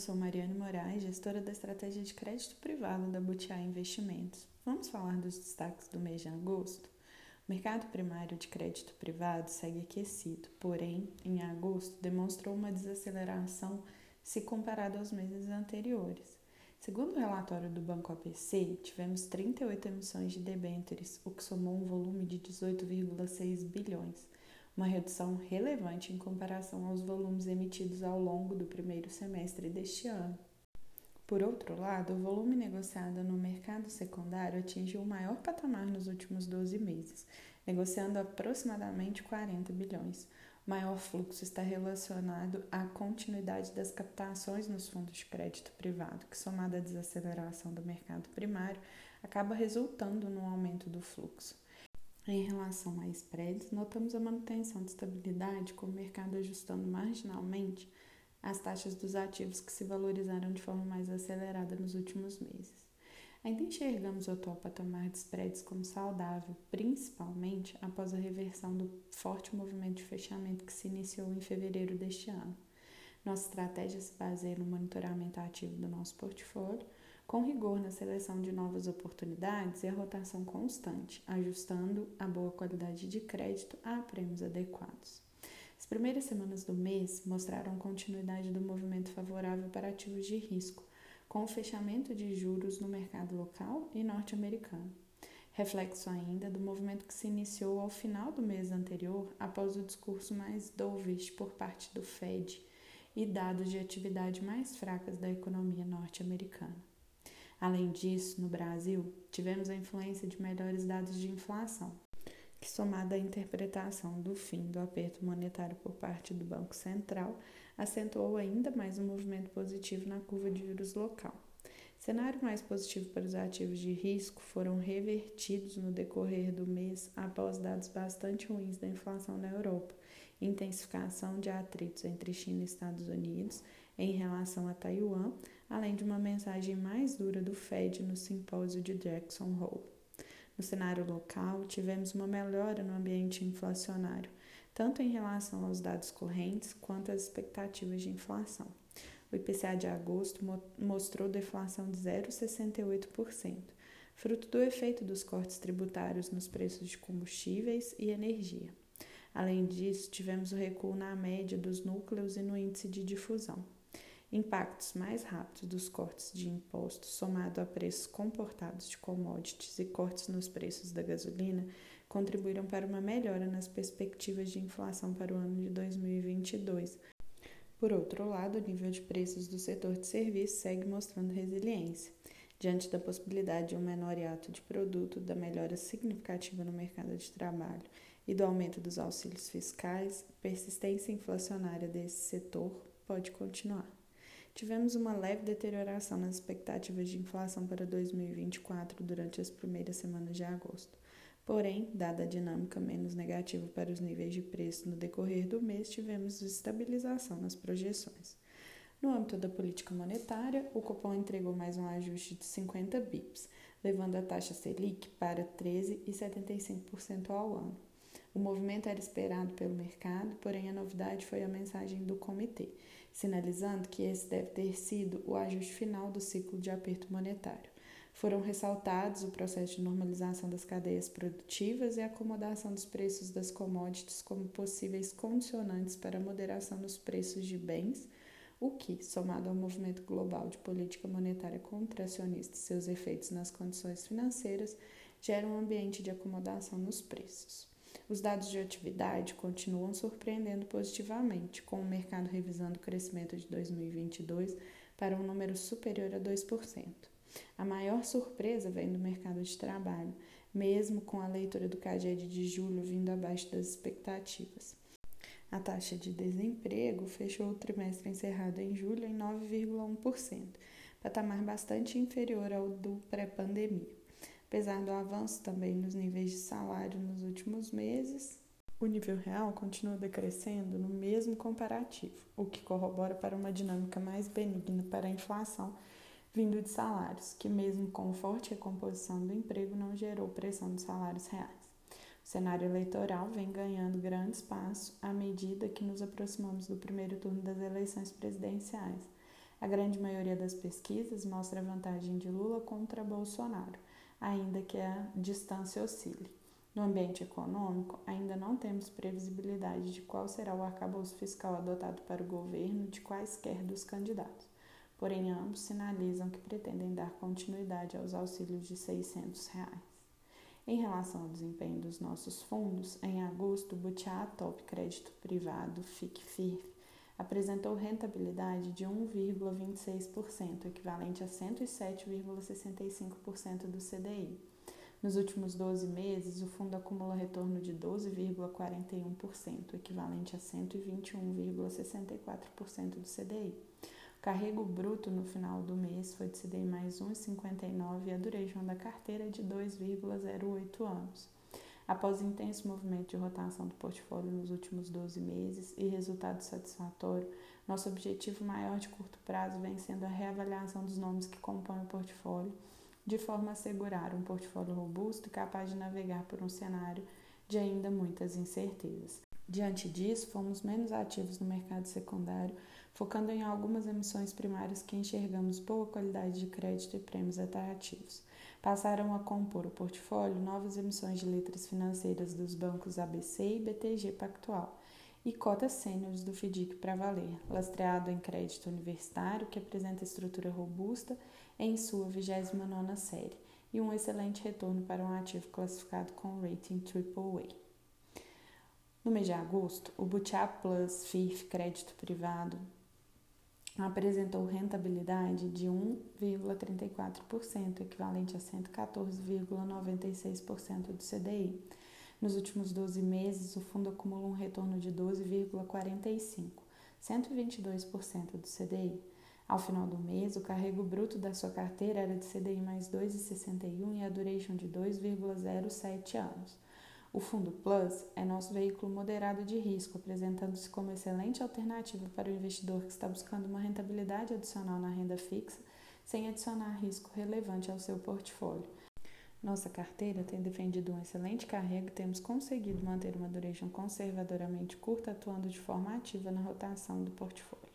sou Mariane Moraes, gestora da estratégia de crédito privado da Butiá Investimentos. Vamos falar dos destaques do mês de agosto? O mercado primário de crédito privado segue aquecido, porém, em agosto demonstrou uma desaceleração se comparado aos meses anteriores. Segundo o relatório do Banco APC, tivemos 38 emissões de debêntures, o que somou um volume de 18,6 bilhões uma redução relevante em comparação aos volumes emitidos ao longo do primeiro semestre deste ano. Por outro lado, o volume negociado no mercado secundário atingiu o maior patamar nos últimos 12 meses, negociando aproximadamente 40 bilhões. O maior fluxo está relacionado à continuidade das captações nos fundos de crédito privado, que, somada à desaceleração do mercado primário, acaba resultando no aumento do fluxo. Em relação a spreads, notamos a manutenção de estabilidade, com o mercado ajustando marginalmente as taxas dos ativos que se valorizaram de forma mais acelerada nos últimos meses. Ainda enxergamos o atual patamar de spreads como saudável, principalmente após a reversão do forte movimento de fechamento que se iniciou em fevereiro deste ano. Nossa estratégia se baseia no monitoramento ativo do nosso portfólio com rigor na seleção de novas oportunidades e a rotação constante, ajustando a boa qualidade de crédito a prêmios adequados. As primeiras semanas do mês mostraram continuidade do movimento favorável para ativos de risco, com o fechamento de juros no mercado local e norte-americano. Reflexo ainda do movimento que se iniciou ao final do mês anterior, após o discurso mais dovish por parte do Fed e dados de atividade mais fracas da economia norte-americana. Além disso, no Brasil, tivemos a influência de melhores dados de inflação, que, somada à interpretação do fim do aperto monetário por parte do Banco Central, acentuou ainda mais o um movimento positivo na curva de juros local. Cenário mais positivo para os ativos de risco foram revertidos no decorrer do mês após dados bastante ruins da inflação na Europa, intensificação de atritos entre China e Estados Unidos em relação a Taiwan, além de uma mensagem mais dura do Fed no simpósio de Jackson Hole. No cenário local, tivemos uma melhora no ambiente inflacionário, tanto em relação aos dados correntes quanto às expectativas de inflação. O IPCA de agosto mostrou deflação de 0,68%, fruto do efeito dos cortes tributários nos preços de combustíveis e energia. Além disso, tivemos o recuo na média dos núcleos e no índice de difusão. Impactos mais rápidos dos cortes de impostos, somado a preços comportados de commodities e cortes nos preços da gasolina, contribuíram para uma melhora nas perspectivas de inflação para o ano de 2022. Por outro lado, o nível de preços do setor de serviços segue mostrando resiliência. Diante da possibilidade de um menor hiato de produto, da melhora significativa no mercado de trabalho e do aumento dos auxílios fiscais, a persistência inflacionária desse setor pode continuar. Tivemos uma leve deterioração nas expectativas de inflação para 2024 durante as primeiras semanas de agosto. Porém, dada a dinâmica menos negativa para os níveis de preço no decorrer do mês, tivemos estabilização nas projeções. No âmbito da política monetária, o Copom entregou mais um ajuste de 50 bips, levando a taxa Selic para 13,75% ao ano. O movimento era esperado pelo mercado, porém a novidade foi a mensagem do comitê, sinalizando que esse deve ter sido o ajuste final do ciclo de aperto monetário. Foram ressaltados o processo de normalização das cadeias produtivas e a acomodação dos preços das commodities como possíveis condicionantes para a moderação dos preços de bens, o que, somado ao movimento global de política monetária contracionista e seus efeitos nas condições financeiras, gera um ambiente de acomodação nos preços. Os dados de atividade continuam surpreendendo positivamente, com o mercado revisando o crescimento de 2022 para um número superior a 2%. A maior surpresa vem do mercado de trabalho, mesmo com a leitura do CAGED de julho vindo abaixo das expectativas. A taxa de desemprego fechou o trimestre encerrado em julho em 9,1%, patamar bastante inferior ao do pré-pandemia. Apesar do avanço também nos níveis de salário nos últimos meses, o nível real continua decrescendo no mesmo comparativo, o que corrobora para uma dinâmica mais benigna para a inflação vindo de salários, que mesmo com forte recomposição do emprego não gerou pressão dos salários reais. O cenário eleitoral vem ganhando grande espaço à medida que nos aproximamos do primeiro turno das eleições presidenciais A grande maioria das pesquisas mostra a vantagem de Lula contra Bolsonaro, ainda que a distância oscile. No ambiente econômico, ainda não temos previsibilidade de qual será o arcabouço fiscal adotado para o governo de quaisquer dos candidatos. Porém, ambos sinalizam que pretendem dar continuidade aos auxílios de 600 reais. Em relação ao desempenho dos nossos fundos, em agosto, o Butiá Top Crédito Privado, FICFIRF, apresentou rentabilidade de 1,26%, equivalente a 107,65% do CDI. Nos últimos 12 meses, o fundo acumula retorno de 12,41%, equivalente a 121,64% do CDI. O carrego bruto no final do mês foi de CDI mais 1,59 e a duration da carteira é de 2,08 anos. Após intenso movimento de rotação do portfólio nos últimos 12 meses e resultado satisfatório, nosso objetivo maior de curto prazo vem sendo a reavaliação dos nomes que compõem o portfólio de forma a assegurar um portfólio robusto e capaz de navegar por um cenário de ainda muitas incertezas. Diante disso, fomos menos ativos no mercado secundário, focando em algumas emissões primárias que enxergamos boa qualidade de crédito e prêmios atrativos. Passaram a compor o portfólio novas emissões de letras financeiras dos bancos ABC e BTG Pactual e cotas sêniores do FDIC para valer, lastreado em crédito universitário que apresenta estrutura robusta em sua 29ª série e um excelente retorno para um ativo classificado com rating AAA. No mês de agosto, o Butiá Plus FIF Crédito Privado apresentou rentabilidade de 1,34%, equivalente a 114,96% do CDI. Nos últimos 12 meses, o fundo acumulou um retorno de 12,45%, 122% do CDI. Ao final do mês, o carrego bruto da sua carteira era de CDI mais 2,61 e a duration de 2,07 anos. O Fundo Plus é nosso veículo moderado de risco, apresentando-se como excelente alternativa para o investidor que está buscando uma rentabilidade adicional na renda fixa, sem adicionar risco relevante ao seu portfólio. Nossa carteira tem defendido um excelente carrego e temos conseguido manter uma duration conservadoramente curta, atuando de forma ativa na rotação do portfólio.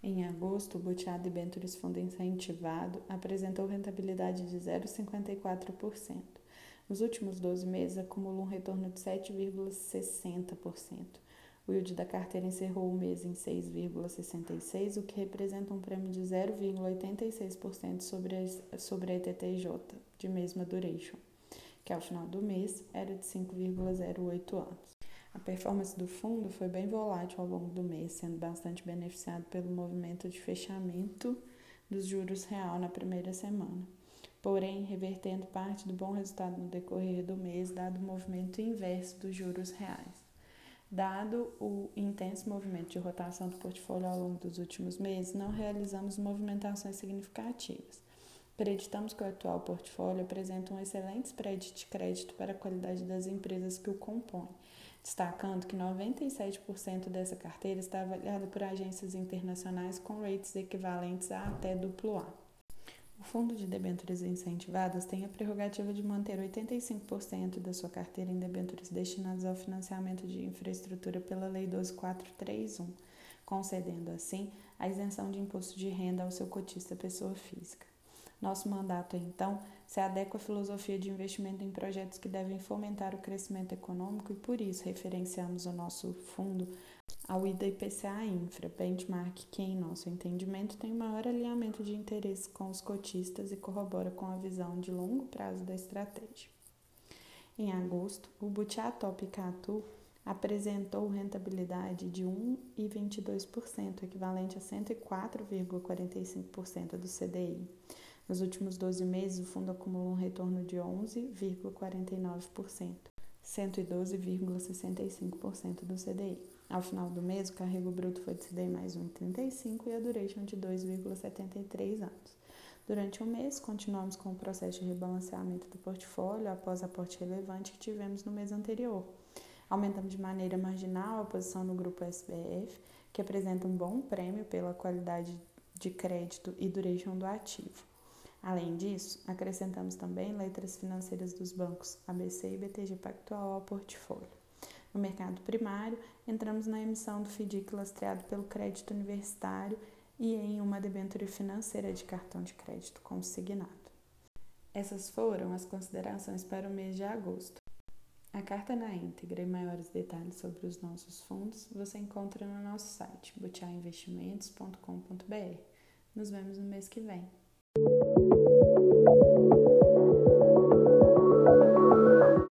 Em agosto, o Butiá Debentures Fundo Incentivado apresentou rentabilidade de 0,54%. Nos últimos 12 meses, acumulou um retorno de 7,60%. O yield da carteira encerrou o mês em 6,66%, o que representa um prêmio de 0,86% sobre a, sobre a ETTJ, de mesma duration, que ao final do mês era de 5,08 anos. A performance do fundo foi bem volátil ao longo do mês, sendo bastante beneficiado pelo movimento de fechamento dos juros real na primeira semana. Porém, revertendo parte do bom resultado no decorrer do mês, dado o movimento inverso dos juros reais. Dado o intenso movimento de rotação do portfólio ao longo dos últimos meses, não realizamos movimentações significativas. Acreditamos que o atual portfólio apresenta um excelente spread de crédito para a qualidade das empresas que o compõem destacando que 97% dessa carteira está avaliada por agências internacionais com rates equivalentes a até duplo A. O Fundo de Debêntures Incentivadas tem a prerrogativa de manter 85% da sua carteira em debêntures destinadas ao financiamento de infraestrutura pela Lei 12431, concedendo assim a isenção de imposto de renda ao seu cotista pessoa física. Nosso mandato, então, se adequa à filosofia de investimento em projetos que devem fomentar o crescimento econômico e, por isso, referenciamos o nosso fundo ao IDA IPCA Infra, benchmark que, em nosso entendimento, tem maior alinhamento de interesse com os cotistas e corrobora com a visão de longo prazo da estratégia. Em agosto, o Butiá Top Catu apresentou rentabilidade de 1,22%, equivalente a 104,45% do CDI nos últimos 12 meses, o fundo acumulou um retorno de 11,49%, 112,65% do CDI. Ao final do mês, o carrego bruto foi de CDI mais 1,35 e a duration de 2,73 anos. Durante o mês, continuamos com o processo de rebalanceamento do portfólio após aporte relevante que tivemos no mês anterior. Aumentamos de maneira marginal a posição no grupo SBF, que apresenta um bom prêmio pela qualidade de crédito e duration do ativo. Além disso, acrescentamos também letras financeiras dos bancos ABC e BTG Pactual ao portfólio. No mercado primário, entramos na emissão do FDIC lastreado pelo crédito universitário e em uma debênture financeira de cartão de crédito consignado. Essas foram as considerações para o mês de agosto. A carta na íntegra e maiores detalhes sobre os nossos fundos você encontra no nosso site butiainvestimentos.com.br. Nos vemos no mês que vem.